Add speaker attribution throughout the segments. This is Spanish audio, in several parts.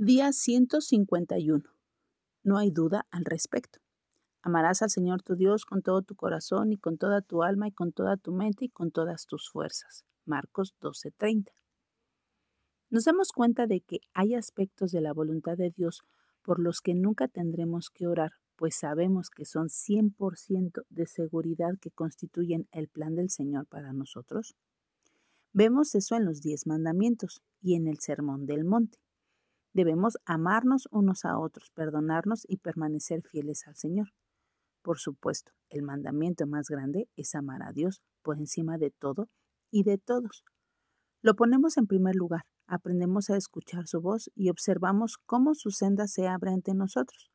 Speaker 1: Día 151. No hay duda al respecto. Amarás al Señor tu Dios con todo tu corazón y con toda tu alma y con toda tu mente y con todas tus fuerzas. Marcos 12:30. Nos damos cuenta de que hay aspectos de la voluntad de Dios por los que nunca tendremos que orar, pues sabemos que son 100% de seguridad que constituyen el plan del Señor para nosotros. Vemos eso en los diez mandamientos y en el Sermón del Monte. Debemos amarnos unos a otros, perdonarnos y permanecer fieles al Señor. Por supuesto, el mandamiento más grande es amar a Dios por encima de todo y de todos. Lo ponemos en primer lugar, aprendemos a escuchar su voz y observamos cómo su senda se abre ante nosotros.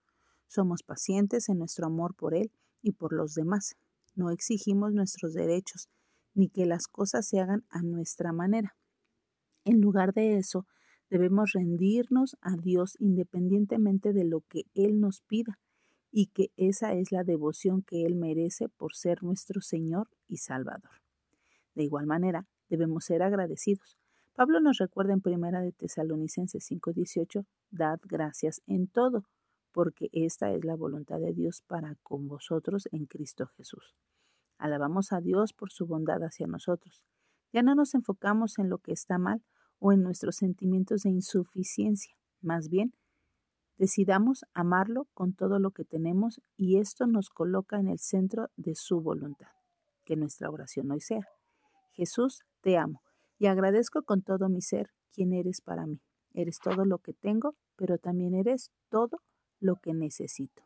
Speaker 1: Somos pacientes en nuestro amor por Él y por los demás. No exigimos nuestros derechos, ni que las cosas se hagan a nuestra manera. En lugar de eso, Debemos rendirnos a Dios independientemente de lo que Él nos pida y que esa es la devoción que Él merece por ser nuestro Señor y Salvador. De igual manera, debemos ser agradecidos. Pablo nos recuerda en Primera de Tesalonicenses 5:18, dad gracias en todo, porque esta es la voluntad de Dios para con vosotros en Cristo Jesús. Alabamos a Dios por su bondad hacia nosotros. Ya no nos enfocamos en lo que está mal, o en nuestros sentimientos de insuficiencia. Más bien, decidamos amarlo con todo lo que tenemos y esto nos coloca en el centro de su voluntad. Que nuestra oración hoy sea. Jesús, te amo y agradezco con todo mi ser quien eres para mí. Eres todo lo que tengo, pero también eres todo lo que necesito.